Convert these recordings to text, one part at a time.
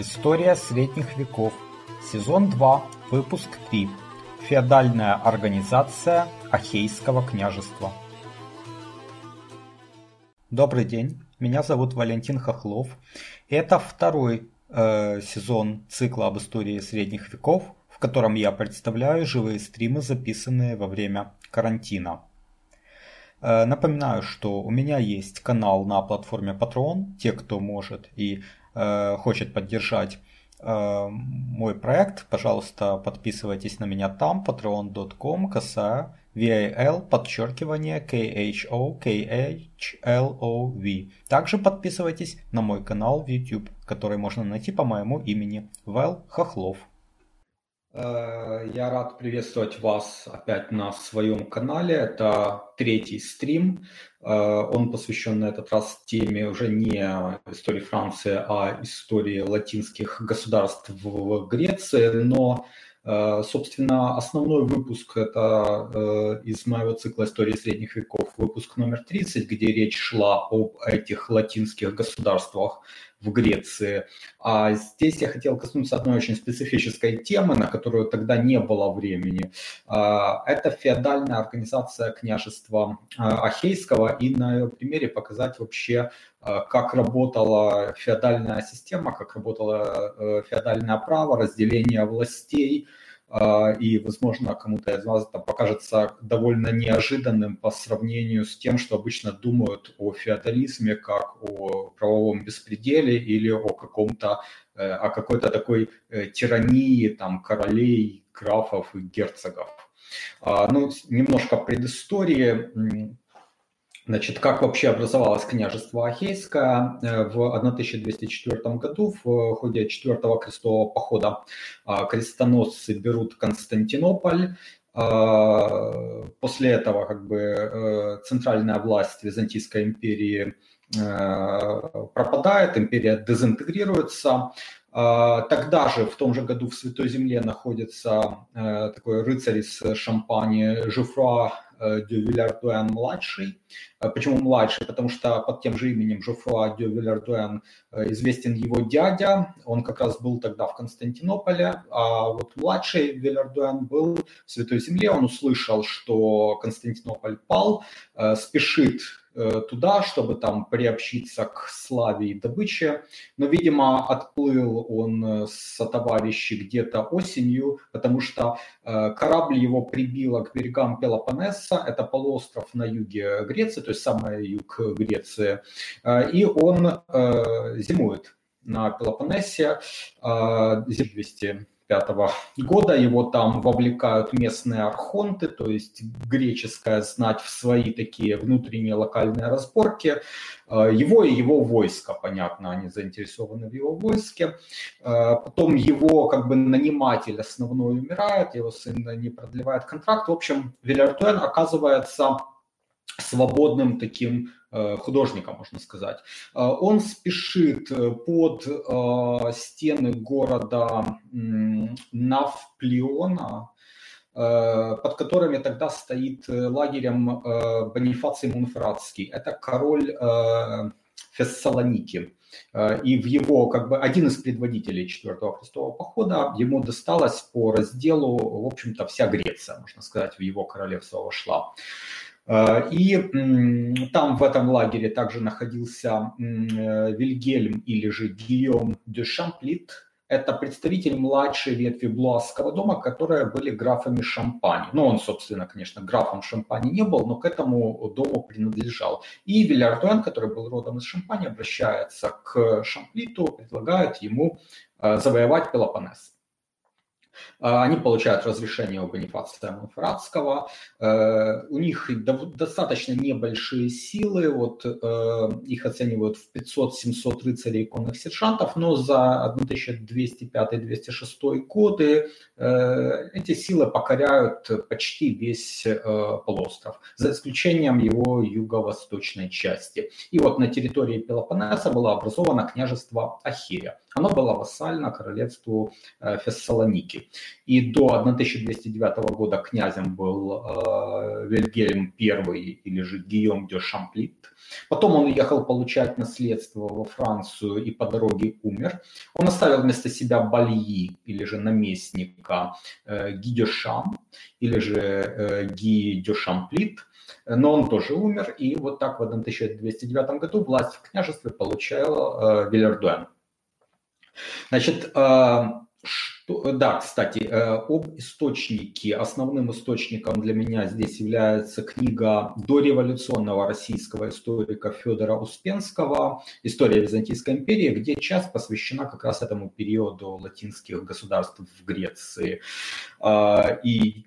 История средних веков. Сезон 2. Выпуск 3. Феодальная организация Ахейского княжества. Добрый день, меня зовут Валентин Хохлов. Это второй э, сезон цикла об истории средних веков, в котором я представляю живые стримы, записанные во время карантина. Э, напоминаю, что у меня есть канал на платформе Patreon. Те, кто может и хочет поддержать э, мой проект, пожалуйста, подписывайтесь на меня там, patreon.com, косая VAL, подчеркивание KHO, KHLOV. Также подписывайтесь на мой канал в YouTube, который можно найти по моему имени Вэл Хохлов. Я рад приветствовать вас опять на своем канале. Это третий стрим. Он посвящен на этот раз теме уже не истории Франции, а истории латинских государств в Греции. Но, собственно, основной выпуск это из моего цикла истории средних веков, выпуск номер 30, где речь шла об этих латинских государствах в Греции. А здесь я хотел коснуться одной очень специфической темы, на которую тогда не было времени. А, это феодальная организация княжества а, Ахейского и на ее примере показать вообще, а, как работала феодальная система, как работало э, феодальное право, разделение властей – и, возможно, кому-то из вас это покажется довольно неожиданным по сравнению с тем, что обычно думают о феодализме как о правовом беспределе или о каком-то, э, о какой-то такой э, тирании там королей, графов и герцогов. А, ну, немножко предыстории. Значит, как вообще образовалось княжество Ахейское э, в 1204 году в ходе четвертого крестового похода а, крестоносцы берут Константинополь, а, После этого как бы э, центральная власть Византийской империи э, пропадает, империя дезинтегрируется. А, тогда же, в том же году, в Святой Земле находится такой рыцарь из Шампани Жуфруа де Вильярдуэн-младший. Э, почему младший? Потому что под тем же именем Жофруа де Вильярдуэн э, известен его дядя. Он как раз был тогда в Константинополе. А вот младший Вильярдуэн был в Святой Земле. Он услышал, что Константинополь пал, э, спешит Э, туда, чтобы там приобщиться к славе и добыче. Но, видимо, отплыл он э, со товарищи где-то осенью, потому что э, корабль его прибило к берегам Пелопоннеса, это полуостров на юге Греции, то есть самый юг Греции, и он зимует на Пелопоннесе, 200 1995 года. Его там вовлекают местные архонты, то есть греческая знать в свои такие внутренние локальные разборки. Э, его и его войско, понятно, они заинтересованы в его войске. Э, потом его как бы наниматель основной умирает, его сын не продлевает контракт. В общем, Вильяртуэн оказывается свободным таким э, художником, можно сказать. Э, он спешит э, под стены города Навплиона, под которыми тогда стоит лагерем Бонифаций Мунфратский. Это король Фессалоники. И в его, как бы, один из предводителей четвертого крестового похода, ему досталось по разделу, в общем-то, вся Греция, можно сказать, в его королевство вошла. Э, и там в этом лагере также находился э, Вильгельм или же Гийом де Шамплит. Это представитель младшей ветви Блуасского дома, которые были графами Шампани. Ну, он, собственно, конечно, графом Шампани не был, но к этому дому принадлежал. И Вильярдуэн, который был родом из Шампани, обращается к Шамплиту, предлагает ему э, завоевать Пелопоннес. А, они получают разрешение у Бонифация Монферратского. Э, у них достаточно небольшие силы, вот э, их оценивают в 500-700 рыцарей и конных сержантов, но за 1205-206 годы э, эти силы покоряют почти весь полуостров, за исключением его юго-восточной части. И вот на территории Пелопоннеса было образовано княжество Ахирия. Оно было вассально королевству Фессалоники. И до 1209 года князем был э, Вильгельм I или же Гийом де Шамплит. Потом он уехал получать наследство во Францию и по дороге умер. Он оставил вместо себя Бальи или же наместника э, Ги де Шам или же э, Ги де Шамплит но он тоже умер, и вот так в 1209 году власть в княжестве получал э, Вильердуэн. Значит, э, что, да, кстати, э, об источнике. Основным источником для меня здесь является книга дореволюционного российского историка Федора Успенского «История Византийской империи», где часть посвящена как раз этому периоду латинских государств в Греции. А, и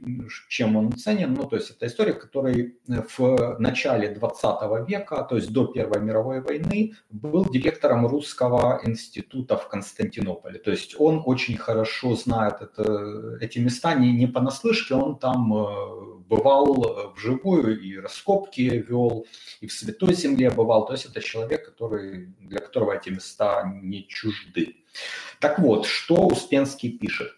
чем он ценен? Ну, то есть это история, который в начале 20 века, то есть до Первой мировой войны, был директором Русского института в Константинополе. То есть он очень хорошо знает это, эти места не, не понаслышке, он там э, бывал вживую и раскопки вел, и в Святой Земле бывал. То есть это человек, который, для которого эти места не чужды. Так вот, что Успенский пишет?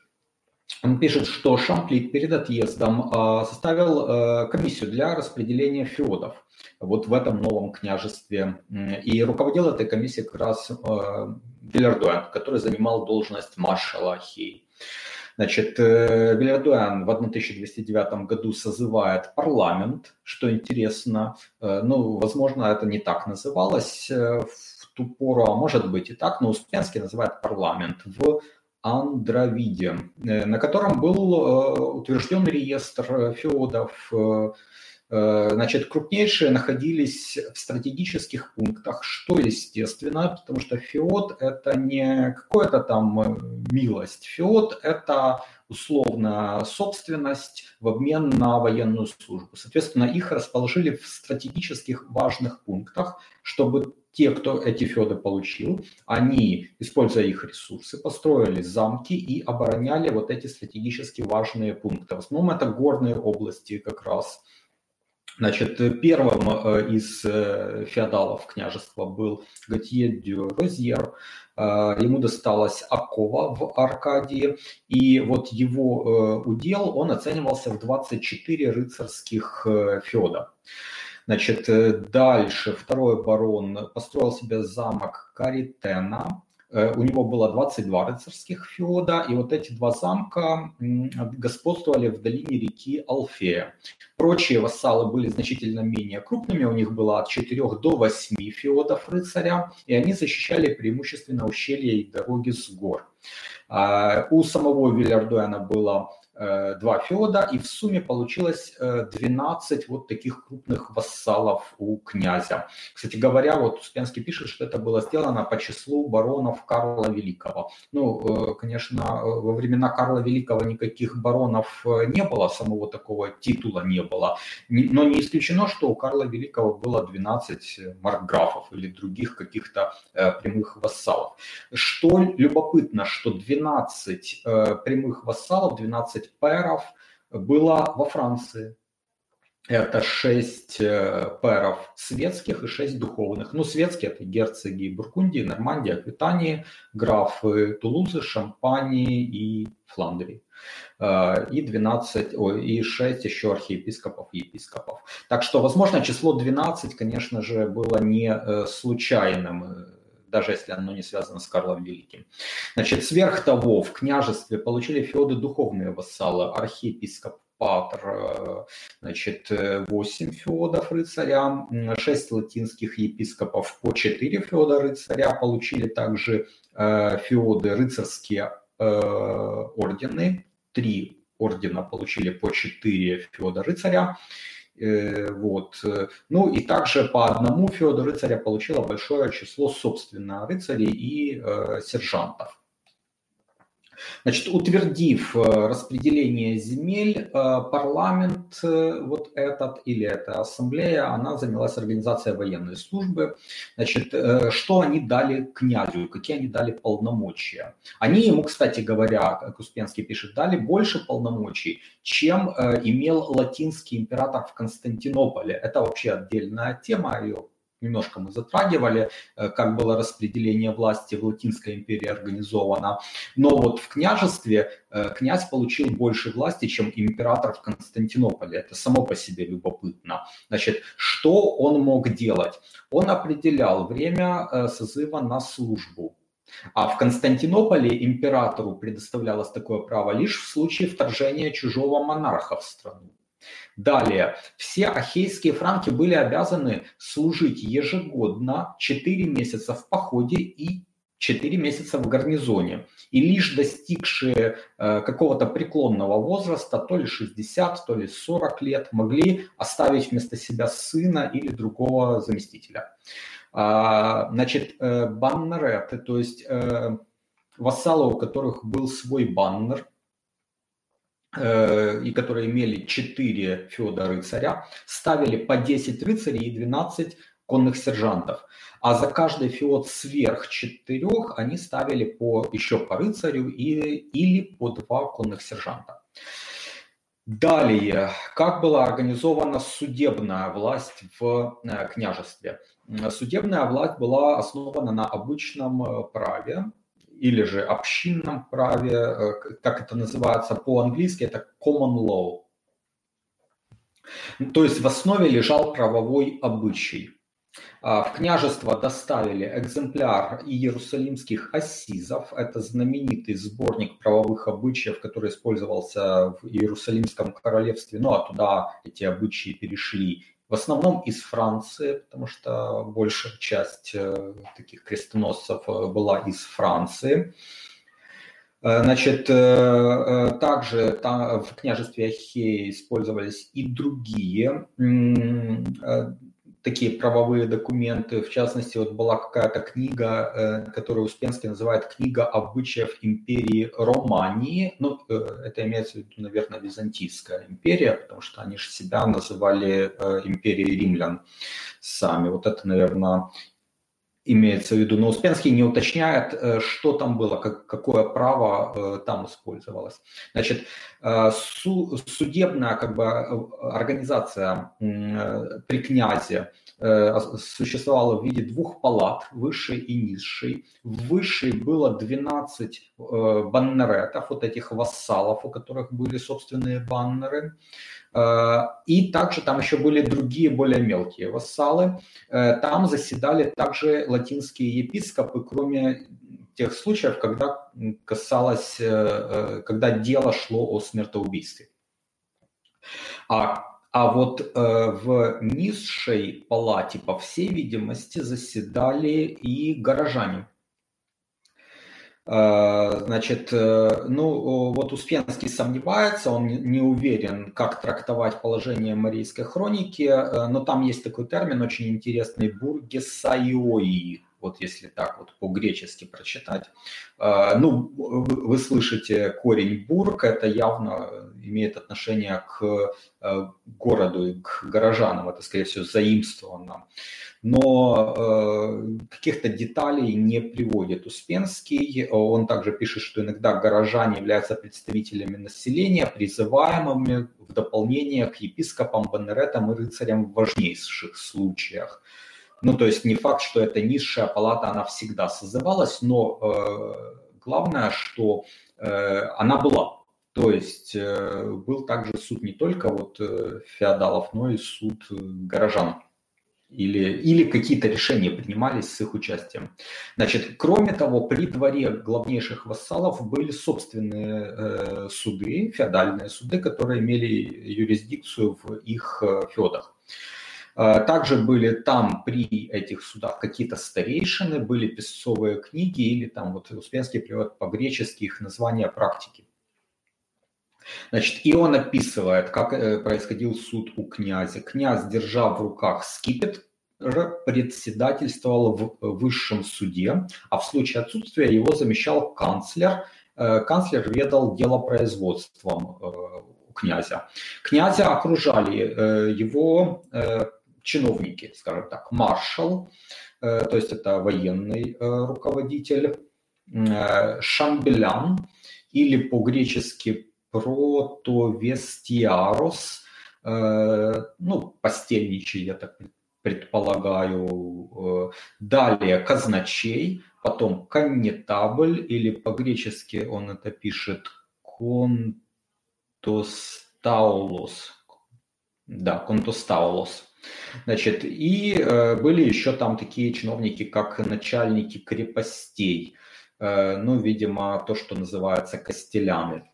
Он пишет, что Шамплит перед отъездом а, составил э, комиссию для распределения феодов вот в этом новом княжестве. И руководил этой комиссией как раз Вильярдуэн, э, который занимал должность маршала Ахей. Значит, э, Вильярдуэн в 1209 году созывает парламент, что интересно. Ну, возможно, это не так называлось в ту пору, а может быть и так, но Успенский называет парламент в Андровиде, э, на котором был э, утвержден реестр феодов. Э, значит, крупнейшие находились в стратегических пунктах, что естественно, потому что феод – это не какая-то там милость. Феод – это условно собственность в обмен на военную службу. Соответственно, их расположили в стратегических важных пунктах, чтобы те, кто эти феоды получил, они, используя их ресурсы, построили замки и обороняли вот эти стратегически важные пункты. В основном это горные области как раз. Значит, первым э, из э, феодалов княжества был Готье дю Розьер. Э, ему досталась Акова в Аркадии, и вот его удел, он оценивался в 24 рыцарских феода. Значит, дальше второй барон построил себе замок Каритена. Э, у него было 22 рыцарских феода, и вот эти два замка господствовали в долине реки Алфея. Прочие вассалы были значительно менее крупными, у них было от 4 до 8 феодов рыцаря, и они защищали преимущественно ущелья и дороги с гор. А, у самого Вильярдуэна было два феода, и в сумме получилось 12 э, вот таких крупных вассалов у князя. Кстати говоря, вот Успенский пишет, что это было сделано по числу баронов Карла Великого. Ну, э, конечно, во времена Карла Великого никаких баронов не было, самого такого титула не было, но не исключено, что у Карла Великого было 12 маркграфов или других каких-то прямых вассалов. Что любопытно, что 12 прямых вассалов, 12 6 пэров было во Франции. Это шесть э, пэров светских и шесть духовных. Ну, светские – это герцоги Бургундии, Нормандии, Аквитании, графы Тулузы, Шампании и Фландрии. Э, и 12, ой, и 6 еще архиепископов и епископов. Так что, возможно, число 12, конечно же, было не э, случайным даже если оно не связано с Карлом Великим. Значит, сверх того, в княжестве получили феоды духовные вассалы, архиепископ Патр, э, значит, 8 феодов рыцаря, 6 латинских епископов по 4 феода рыцаря, получили также э, феоды рыцарские э, ордены, 3 ордена получили по 4 феода рыцаря, Э, вот. Ну и также по одному феоду рыцаря получило большое число собственно рыцарей и э, сержантов. Значит, утвердив э, распределение земель, э, парламент э, вот этот или эта ассамблея, она занялась организацией военной службы. Значит, что они дали князю, какие они дали полномочия? Они ему, кстати говоря, как Успенский пишет, дали больше полномочий, чем имел латинский император в Константинополе. Это вообще отдельная тема, ее немножко мы затрагивали, э, как было распределение власти в Латинской империи организовано. Но вот в княжестве э, князь получил больше власти, чем император в Константинополе. Это само по себе любопытно. Значит, что он мог делать? Он определял время э, созыва на службу. А в Константинополе императору предоставлялось такое право лишь в случае вторжения чужого монарха в страну. Далее, все ахейские франки были обязаны служить ежегодно 4 месяца в походе и 4 месяца в гарнизоне. И лишь достигшие э, какого-то преклонного возраста, то ли 60, то ли 40 лет, могли оставить вместо себя сына или другого заместителя. А, значит, э, баннереты, то есть э, вассалы, у которых был свой баннер, и которые имели 4 феода рыцаря, ставили по 10 рыцарей и 12 конных сержантов. А за каждый феод сверх четырех они ставили по, еще по рыцарю и, или по два конных сержанта. Далее, как была организована судебная власть в э, княжестве? Судебная власть была основана на обычном э, праве, или же общинном праве, э, как это называется по-английски, это common law. То есть в основе лежал правовой обычай. А, в княжество доставили экземпляр иерусалимских ассизов. Это знаменитый сборник правовых обычаев, который использовался в Иерусалимском королевстве. Ну а туда эти обычаи перешли в основном из Франции, потому что большая часть э, таких крестоносцев э, была из Франции. Э, значит, также там в княжестве Ахеи использовались и другие такие правовые документы. В частности, вот была какая-то книга, э, которую Успенский называет «Книга обычаев империи Романии». Ну, э, это имеется в виду, наверное, Византийская империя, потому что они же себя называли э, империей римлян сами. Вот это, наверное, имеется в виду. Но Успенский не уточняет, что там было, как, какое право там использовалось. Значит, судебная как бы, организация при князе Э, существовала в виде двух палат, высшей и низшей. В высшей было 12 э, баннеретов, вот этих вассалов, у которых были собственные баннеры. Э, и также там еще были другие более мелкие вассалы. Там заседали также латинские епископы, кроме тех случаев, когда касалось, когда дело шло о смертоубийстве. А а вот э, в низшей палате, по всей видимости, заседали и горожане. Э, значит, э, ну вот Успенский сомневается, он не уверен, как трактовать положение Марийской хроники, э, но там есть такой термин очень интересный – бургесайои, вот если так вот по-гречески прочитать. Ну, вы слышите корень бург, это явно имеет отношение к городу и к горожанам, это, скорее всего, заимствовано. Но э, каких-то деталей не приводит Успенский. Он также пишет, что иногда горожане являются представителями населения, призываемыми в дополнение к епископам, баннеретам и рыцарям в важнейших случаях. Ну, то есть не факт, что эта низшая палата, она всегда созывалась, но э, главное, что э, она была. То есть э, был также суд не только вот э, феодалов, но и суд э, горожан. Или, или какие-то решения принимались с их участием. Значит, кроме того, при дворе главнейших вассалов были собственные э, суды, феодальные суды, которые имели юрисдикцию в их э, феодах. А, также были там при этих судах какие-то старейшины, были песцовые книги или там вот Успенский перевод по-гречески их названия практики. Значит, и он описывает, как э, происходил суд у князя. Князь, держа в руках скипет, председательствовал в высшем суде, а в случае отсутствия его замещал канцлер. Э, канцлер ведал делопроизводством э, князя. Князя окружали его чиновники, скажем так, маршал, э, то есть это военный э, руководитель, э, шамбелян или по-гречески протовестиарос, ну, постельничий, я так предполагаю. Далее казначей, потом коннетабль, или по-гречески он это пишет контостаулос. Да, контостаулос. Значит, и э, были еще там такие чиновники, как начальники крепостей. Э, ну, видимо, то, что называется костеляны.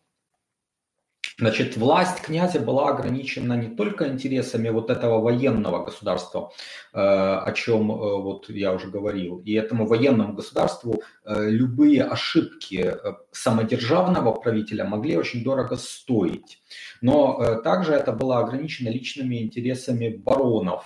Значит, власть князя была ограничена не только интересами вот этого военного государства, э, о чем э, вот я уже говорил, и этому военному государству э, любые ошибки самодержавного правителя могли очень дорого стоить. Но также это было ограничено личными интересами баронов.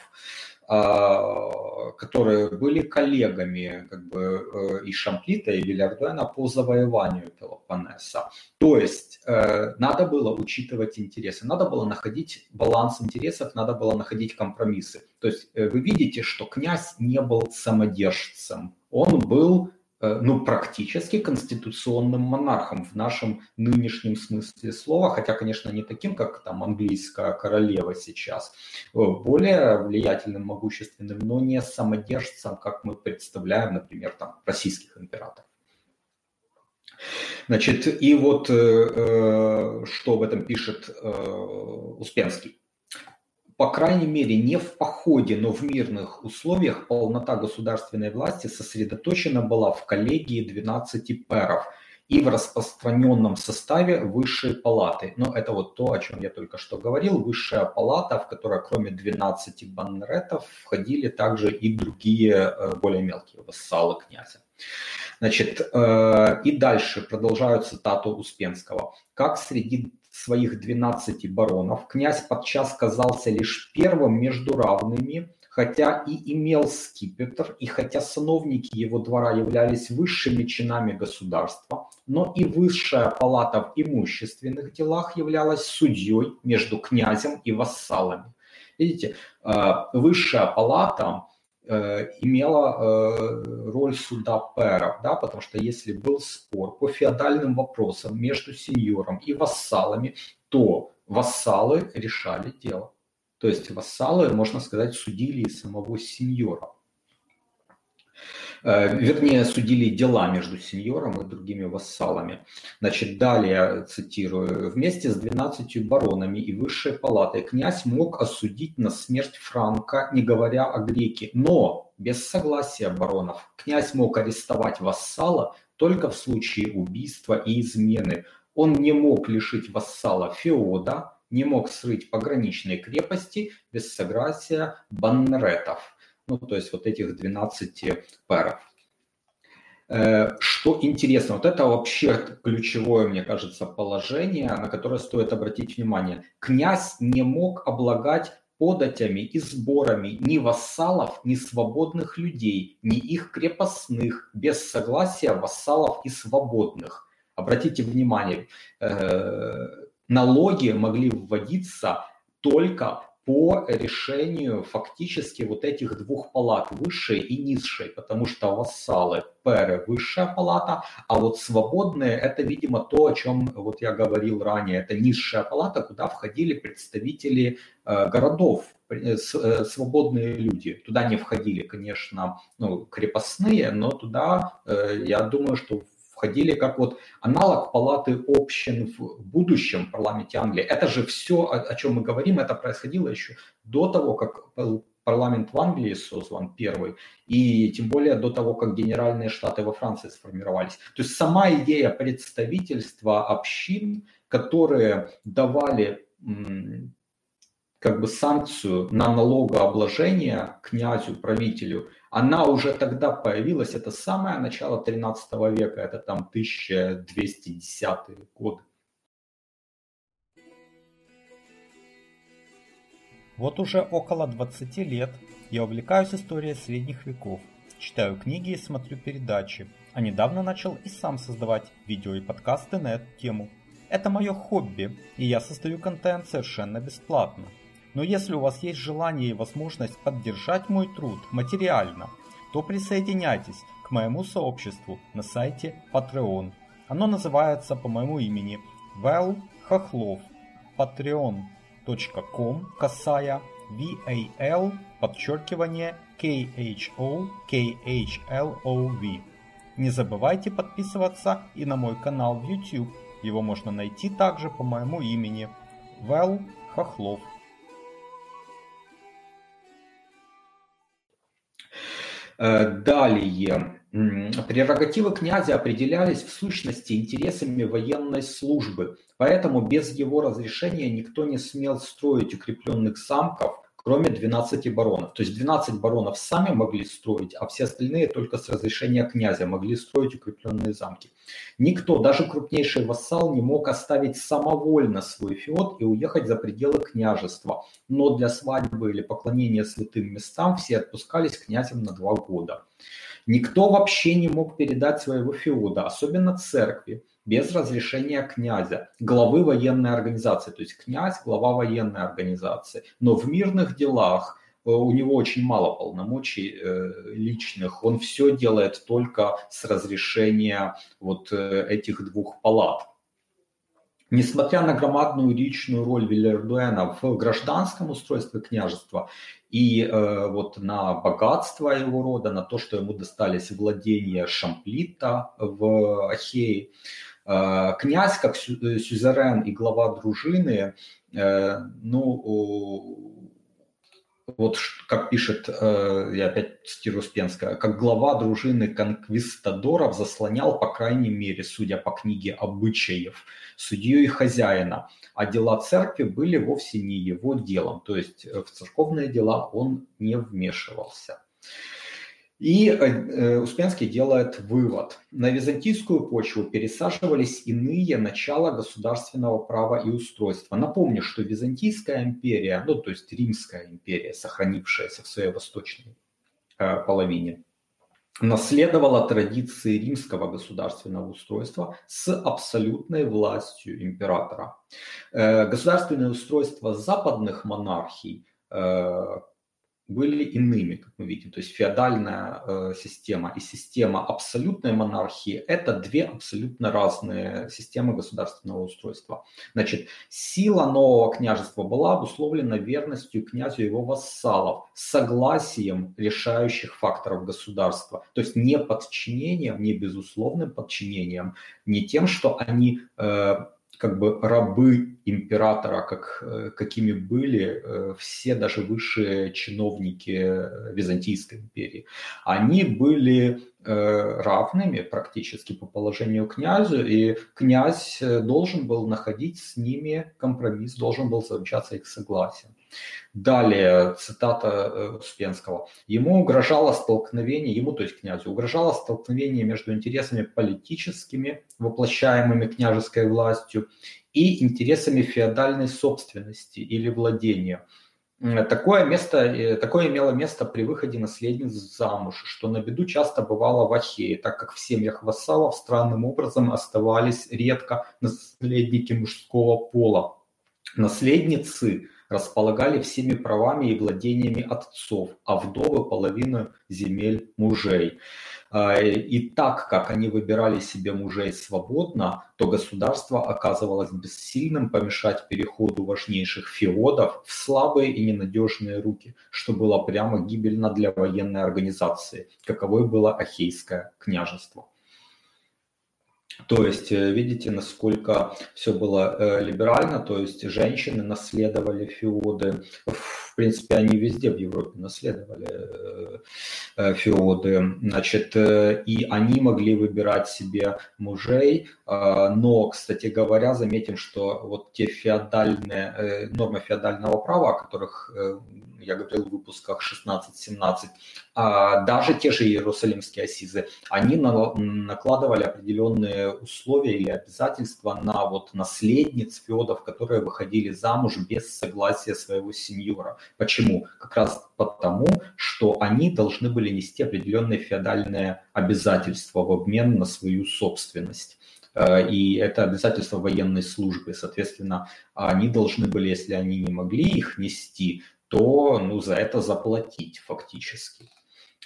А, которые были коллегами как бы, э, и Шамплита, и Вильярдуэна по завоеванию Пелопоннеса. То есть э, надо было учитывать интересы, надо было находить баланс интересов, надо было находить компромиссы. То есть э, вы видите, что князь не был самодержцем, он был ну, практически конституционным монархом в нашем нынешнем смысле слова, хотя, конечно, не таким, как там английская королева сейчас, э, более влиятельным, могущественным, но не самодержцем, как мы представляем, например, там, российских императоров. Значит, и вот э, э что в этом пишет э, Успенский по крайней мере, не в походе, но в мирных условиях полнота государственной власти сосредоточена была в коллегии 12 пэров и в распространенном составе высшей палаты. Но это вот то, о чем я только что говорил. Высшая палата, в которой кроме 12 баннеретов входили также и другие э, более мелкие вассалы князя. Значит, э, и дальше продолжаю цитату Успенского. Как среди своих 12 баронов князь подчас казался лишь первым между равными, хотя и имел скипетр, и хотя сановники его двора являлись высшими чинами государства, но и высшая палата в имущественных делах являлась судьей между князем и вассалами. Видите, э, высшая палата имела э, роль суда пэров, да, потому что если был спор по феодальным вопросам между сеньором и вассалами, то вассалы решали дело. То есть вассалы, можно сказать, судили самого сеньора. Э, вернее, судили дела между сеньором и другими вассалами. Значит, далее, цитирую, «Вместе с двенадцатью баронами и высшей палатой князь мог осудить на смерть Франка, не говоря о греке, но без согласия баронов князь мог арестовать вассала только в случае убийства и измены. Он не мог лишить вассала феода, не мог срыть пограничной крепости без согласия баннеретов ну, то есть вот этих 12 пэров. Э, что интересно, вот это вообще ключевое, мне кажется, положение, на которое стоит обратить внимание. Князь не мог облагать податями и сборами ни вассалов, ни свободных людей, ни их крепостных, без согласия вассалов и свободных. Обратите внимание, э, налоги могли вводиться только по решению фактически вот этих двух палат, высшей и низшей, потому что вассалы перы высшая палата, а вот свободные это, видимо, то, о чем вот я говорил ранее, это низшая палата, куда входили представители э, городов, э, э, свободные люди. Туда не входили, конечно, ну, крепостные, но туда, э, я думаю, что входили как вот аналог палаты общин в будущем парламенте Англии. Это же все, о, о чем мы говорим, это происходило еще до того, как парламент в Англии создан первый, и тем более до того, как генеральные штаты во Франции сформировались. То есть сама идея представительства общин, которые давали как бы санкцию на налогообложение князю, правителю, она уже тогда появилась, это самое начало 13 века, это там 1210 годы. Вот уже около 20 лет я увлекаюсь историей средних веков, читаю книги и смотрю передачи, а недавно начал и сам создавать видео и подкасты на эту тему. Это мое хобби, и я создаю контент совершенно бесплатно. Но если у вас есть желание и возможность поддержать мой труд материально, то присоединяйтесь к моему сообществу на сайте Patreon. Оно называется по моему имени Вэл Хохлов. patreon.com касая V-A-L, подчеркивание K-H-O-K-H-L-O-V. Не забывайте подписываться и на мой канал в YouTube. Его можно найти также по моему имени Вэл Хохлов. Далее. Прерогативы князя определялись в сущности интересами военной службы, поэтому без его разрешения никто не смел строить укрепленных замков, кроме 12 баронов. То есть 12 баронов сами могли строить, а все остальные только с разрешения князя могли строить укрепленные замки. Никто, даже крупнейший вассал, не мог оставить самовольно свой феод и уехать за пределы княжества. Но для свадьбы или поклонения святым местам все отпускались князем на два года. Никто вообще не мог передать своего феода, особенно церкви без разрешения князя, главы военной организации. То есть князь – глава военной организации. Но в мирных делах э, у него очень мало полномочий э, личных. Он все делает только с разрешения вот э, этих двух палат. Несмотря на громадную личную роль Вильердуэна в гражданском устройстве княжества и э, вот на богатство его рода, на то, что ему достались владения Шамплита в Ахее, князь, как э, сюзерен и глава дружины, э, ну, вот как пишет, я опять цитирую Успенская, как глава дружины конквистадоров заслонял, по крайней мере, судя по книге обычаев, судью и хозяина, а дела церкви были вовсе не его делом, то есть в церковные дела он не вмешивался. И э, э, Успенский делает вывод. На византийскую почву пересаживались иные начала государственного права и устройства. Напомню, что Византийская империя, ну то есть Римская империя, сохранившаяся в своей восточной э, половине, наследовала традиции римского государственного устройства с абсолютной властью императора. Государственное устройство западных монархий были иными, как мы видим. То есть феодальная э, система и система абсолютной монархии – это две абсолютно разные системы государственного устройства. Значит, сила нового княжества была обусловлена верностью князю его вассалов, согласием решающих факторов государства. То есть не подчинением, не безусловным подчинением, не тем, что они э, как бы рабы императора, как, э, какими были э, все даже высшие чиновники э, Византийской империи. Они были равными практически по положению князю, и князь должен был находить с ними компромисс, должен был заключаться их согласием. Далее, цитата Успенского. Ему угрожало столкновение, ему, то есть князю, угрожало столкновение между интересами политическими, воплощаемыми княжеской властью, и интересами феодальной собственности или владения. Такое, место, э, такое имело место при выходе наследниц замуж, что на беду часто бывало в Ахее, так как в семьях вассалов странным образом оставались редко наследники мужского пола. Наследницы располагали всеми правами и владениями отцов, а вдовы – половину земель мужей. А, и так как они выбирали себе мужей свободно, то государство оказывалось бессильным помешать переходу важнейших феодов в слабые и ненадежные руки, что было прямо гибельно для военной организации, каковой было Ахейское княжество. То есть э, видите, насколько все было э, либерально, то есть женщины наследовали феоды, в принципе, они везде в Европе наследовали э, феоды, значит, и они могли выбирать себе мужей, но, кстати говоря, заметим, что вот те феодальные, нормы феодального права, о которых я говорил в выпусках 16-17, а даже те же иерусалимские асизы, они накладывали определенные условия или обязательства на вот наследниц феодов, которые выходили замуж без согласия своего сеньора. Почему? Как раз потому, что они должны были нести определенные феодальные обязательства в обмен на свою собственность э, и это обязательство военной службы. Соответственно, они должны были, если они не могли их нести, то ну, за это заплатить фактически.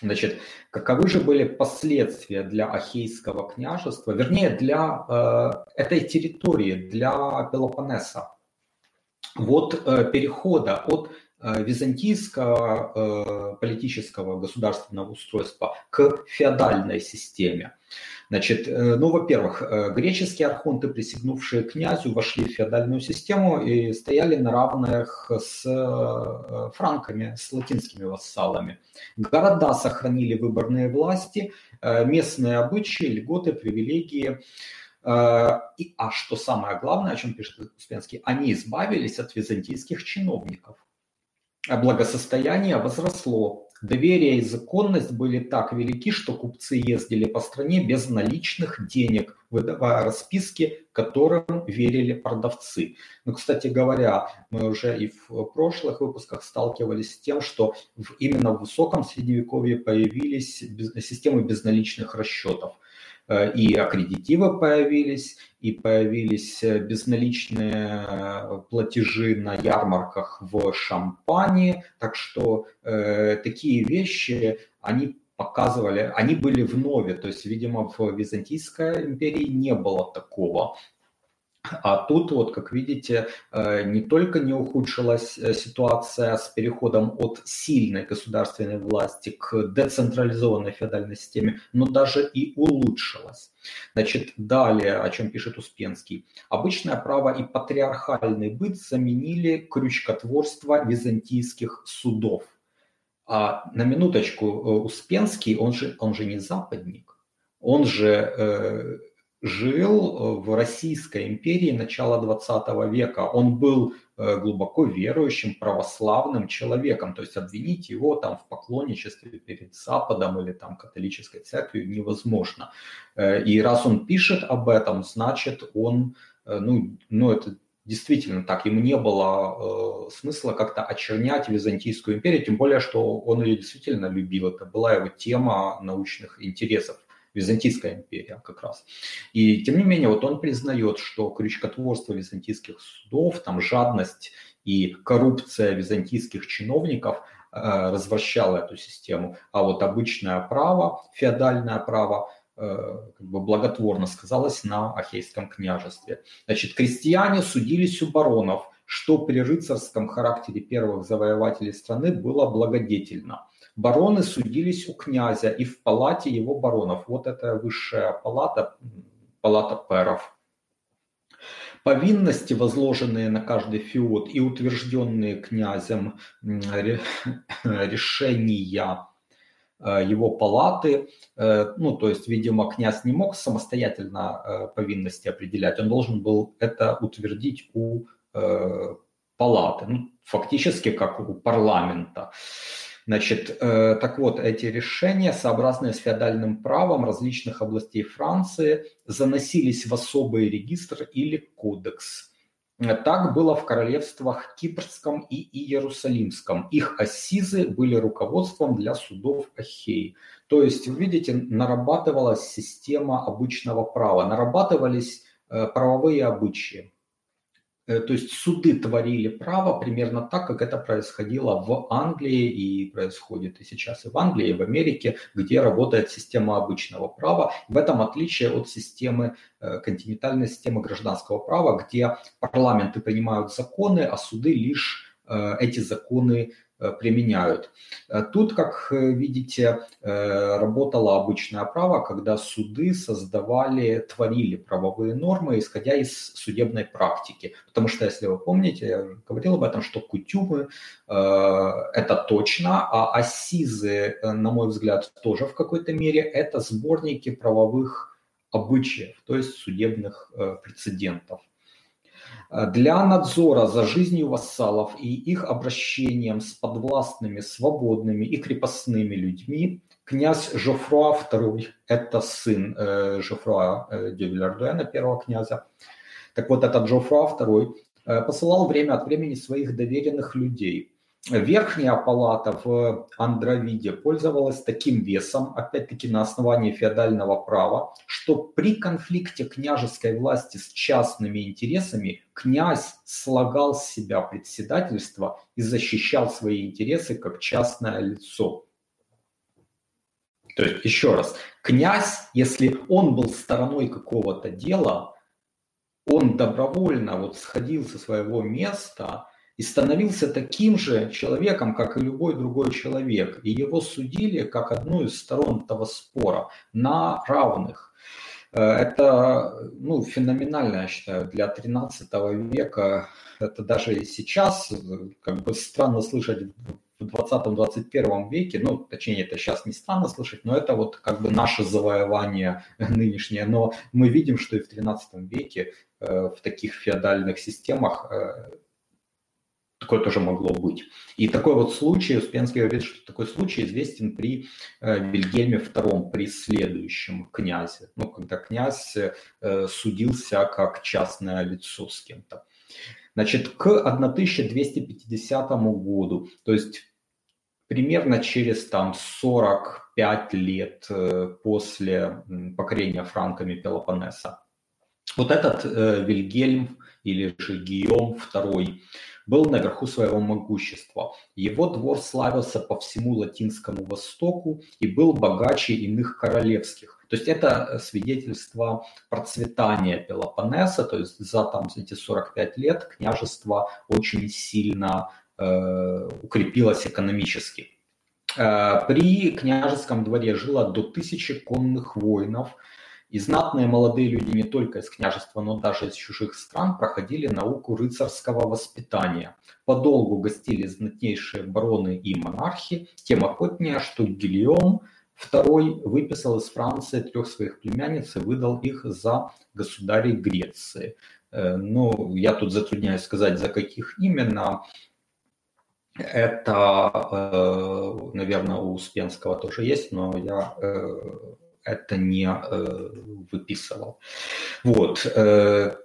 Значит, каковы же были последствия для Ахейского княжества, вернее, для э, этой территории, для Пелопоннеса? Вот э, перехода от византийского политического государственного устройства к феодальной системе. Значит, э, ну, во-первых, э, греческие архонты, присягнувшие князю, вошли в феодальную систему и стояли на равных с э, франками, с латинскими вассалами. Города сохранили выборные власти, местные обычаи, льготы, привилегии. И, а что самое главное, о чем пишет Успенский, они избавились от византийских чиновников. А благосостояние возросло, Доверие и законность были так велики, что купцы ездили по стране без наличных денег, выдавая расписки, которым верили продавцы. Ну, кстати говоря, мы уже и в прошлых выпусках сталкивались с тем, что именно в высоком средневековье появились системы безналичных расчетов – Э, и аккредитивы появились, и появились э, безналичные э, платежи на ярмарках в Шампане. Так что э, такие вещи, они показывали, они были в нове, то есть, видимо, в Византийской империи не было такого. А тут, вот, как видите, э, не только не ухудшилась э, ситуация с переходом от сильной государственной власти к децентрализованной феодальной системе, но даже и улучшилась. Значит, далее, о чем пишет Успенский. Обычное право и патриархальный быт заменили крючкотворство византийских судов. А на минуточку, э, Успенский, он же, он же не западник, он же жил э, в Российской империи начала 20 века. Он был э, глубоко верующим, православным человеком. То есть обвинить его там в поклонничестве перед Западом или там католической церковью невозможно. Э, и раз он пишет об этом, значит он, ну, ну это действительно так, ему не было э, смысла как-то очернять Византийскую империю, тем более, что он ее действительно любил, это была его тема научных интересов. Византийская империя как раз. И тем не менее, вот он признает, что крючкотворство византийских судов, там жадность и коррупция византийских чиновников э, развращала эту систему, а вот обычное право, феодальное право, как бы благотворно сказалось на Ахейском княжестве. Значит, крестьяне судились у баронов, что при рыцарском характере первых завоевателей страны было благодетельно. Бароны судились у князя и в палате его баронов. Вот это высшая палата, палата перов. Повинности, возложенные на каждый феод и утвержденные князем решения э, его палаты, э, ну, то есть, видимо, князь не мог самостоятельно э, повинности определять, он должен был это утвердить у палаты, ну, фактически как у парламента. Значит, э, так вот, эти решения, сообразные с феодальным правом различных областей Франции, заносились в особый регистр или кодекс. Так было в королевствах Кипрском и Иерусалимском. Их ассизы были руководством для судов Ахеи. То есть, видите, нарабатывалась система обычного права, нарабатывались э, правовые обычаи. Э, то есть суды творили право примерно так, как это происходило в Англии и происходит и сейчас и в Англии, и в Америке, где работает система обычного права. В этом отличие от системы, э, континентальной системы гражданского права, где парламенты принимают законы, а суды лишь э, эти законы применяют. Э, тут, как э, видите, работало обычное право, когда суды создавали, творили правовые нормы, исходя из судебной практики. Потому что, если вы помните, я говорил об этом, что кутюмы – это точно, а ассизы, на мой взгляд, тоже в какой-то мере – это сборники правовых обычаев, то есть судебных прецедентов. Для надзора за жизнью вассалов и их обращением с подвластными, свободными и крепостными людьми. Князь Жофруа II, это сын э, Жофруа э, де Вильардуэна, первого князя, так вот этот Жофруа II э, посылал время от времени своих доверенных людей – Верхняя палата в Андровиде пользовалась таким весом, опять-таки на основании феодального права, что при конфликте княжеской власти с частными интересами князь слагал с себя председательство и защищал свои интересы как частное лицо. То есть, еще раз, князь, если он был стороной какого-то дела, он добровольно вот сходил со своего места – и становился таким же человеком, как и любой другой человек. И его судили как одну из сторон этого спора на равных. Э, это ну, феноменально, я считаю, для 13 века. Это даже сейчас как бы странно слышать в 20-21 веке, ну, точнее, это сейчас не странно слышать, но это вот как бы наше завоевание нынешнее. Но мы видим, что и в 13 веке э, в таких феодальных системах э, такое тоже могло быть. И такой вот случай, Успенский говорит, что такой случай известен при э, Вильгельме II, при следующем князе. Ну, когда князь э, судился как частное лицо с кем-то. Значит, к 1250 году, то есть примерно через там 45 лет э, после покорения франками Пелопоннеса, вот этот э, Вильгельм или же Гийом II был наверху своего могущества. Его двор славился по всему Латинскому Востоку и был богаче иных королевских. То есть это свидетельство процветания Пелопоннеса, то есть за там, эти 45 лет княжество очень сильно э, укрепилось экономически. Э, при княжеском дворе жило до тысячи конных воинов – и знатные молодые люди не только из княжества, но даже из чужих стран проходили науку рыцарского воспитания. Подолгу гостили знатнейшие бароны и монархи, тем охотнее, что Гильом II выписал из Франции трех своих племянниц и выдал их за государей Греции. Э, ну, я тут затрудняюсь сказать, за каких именно. Это, э, наверное, у Успенского тоже есть, но я э, это не э, выписывал. Вот. Э,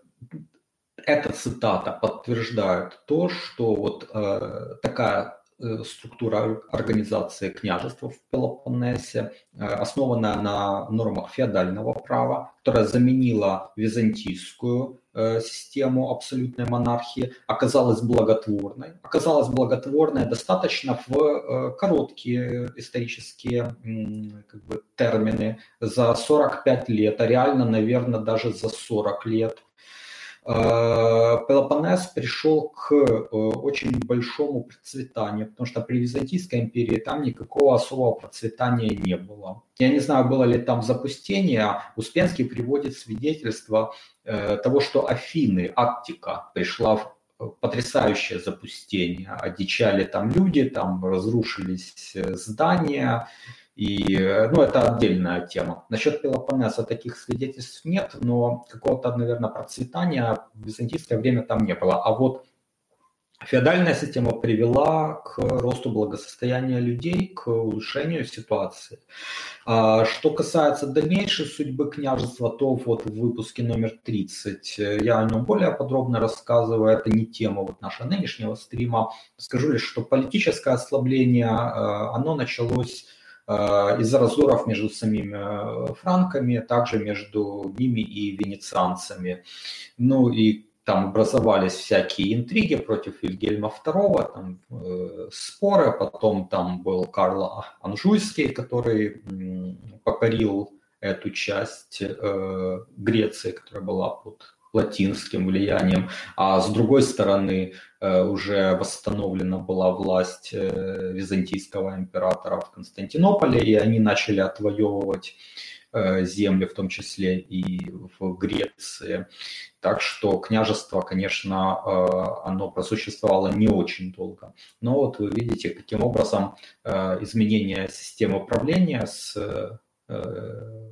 эта цитата подтверждает то, что вот э, такая структура организации княжества в Пелопоннесе, основанная на нормах феодального права, которая заменила византийскую Э, систему абсолютной монархии оказалась благотворной. Оказалась благотворной достаточно в э, короткие исторические как бы, термины за 45 лет, а реально, наверное, даже за 40 лет. Э, Пелопоннес пришел к очень большому процветанию, потому что при Византийской империи там никакого особого процветания не было. Я не знаю, было ли там запустение. Успенский приводит свидетельство Э, того, что Афины, Аттика пришла в э, потрясающее запустение. Одичали там люди, там разрушились э, здания. И, ну, это отдельная тема. Насчет Пелопоннеса таких свидетельств нет, но какого-то, наверное, процветания в византийское время там не было. А вот Феодальная система привела к росту благосостояния людей, к улучшению ситуации. А что касается дальнейшей судьбы княжества, то вот в выпуске номер 30 я о нем более подробно рассказываю. Это не тема вот нашего нынешнего стрима. Скажу лишь, что политическое ослабление, а, оно началось из-за раздоров между самими франками, также между ними и венецианцами. Ну и там образовались всякие интриги против Вильгельма II, там, э, споры, потом там был Карл Анжуйский, который э, покорил эту часть э, Греции, которая была под латинским влиянием, а с другой стороны э, уже восстановлена была власть э, византийского императора в Константинополе, и они начали отвоевывать Э, земли, в том числе и в Греции. Так что княжество, конечно, оно просуществовало не очень долго. Но вот вы видите, каким образом изменение системы управления с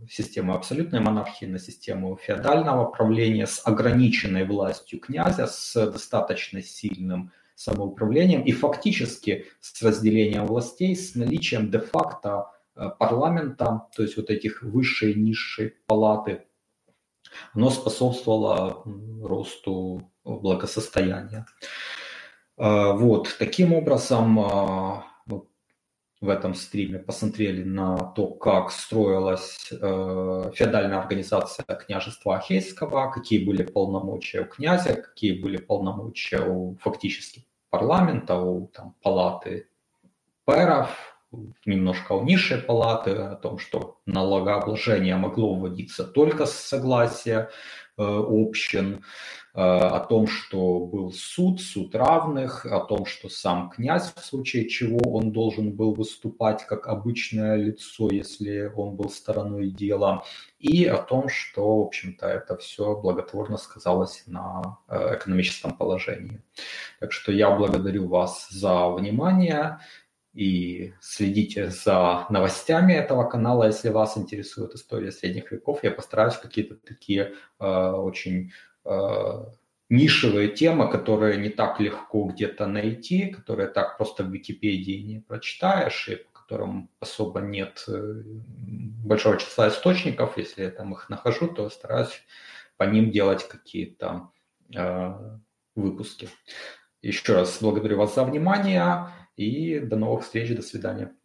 системы абсолютной монархии на систему феодального правления с ограниченной властью князя, с достаточно сильным самоуправлением и фактически с разделением властей, с наличием де-факто Э, парламента, то есть вот этих высшей и низшей палаты, оно способствовало росту благосостояния. Э, вот, таким образом, э, в этом стриме посмотрели на то, как строилась феодальная организация княжества Ахейского, какие были полномочия у князя, какие были полномочия у фактически парламента, у там, палаты пэров, немножко у низшей палаты, о том, что налогообложение могло вводиться только с согласия э, общин, э, о том, что был суд, суд равных, о том, что сам князь, в случае чего он должен был выступать как обычное лицо, если он был стороной дела, и о том, что, в общем-то, это все благотворно сказалось на э, экономическом положении. Так что я благодарю вас за внимание и следите за новостями этого канала, если вас интересует история средних веков. Я постараюсь какие-то такие э, очень э, нишевые темы, которые не так легко где-то найти, которые так просто в Википедии не прочитаешь, и по которым особо нет э, большого числа источников. Если я там их нахожу, то стараюсь по ним делать какие-то э, выпуски. Еще раз благодарю вас за внимание и до новых встреч, до свидания.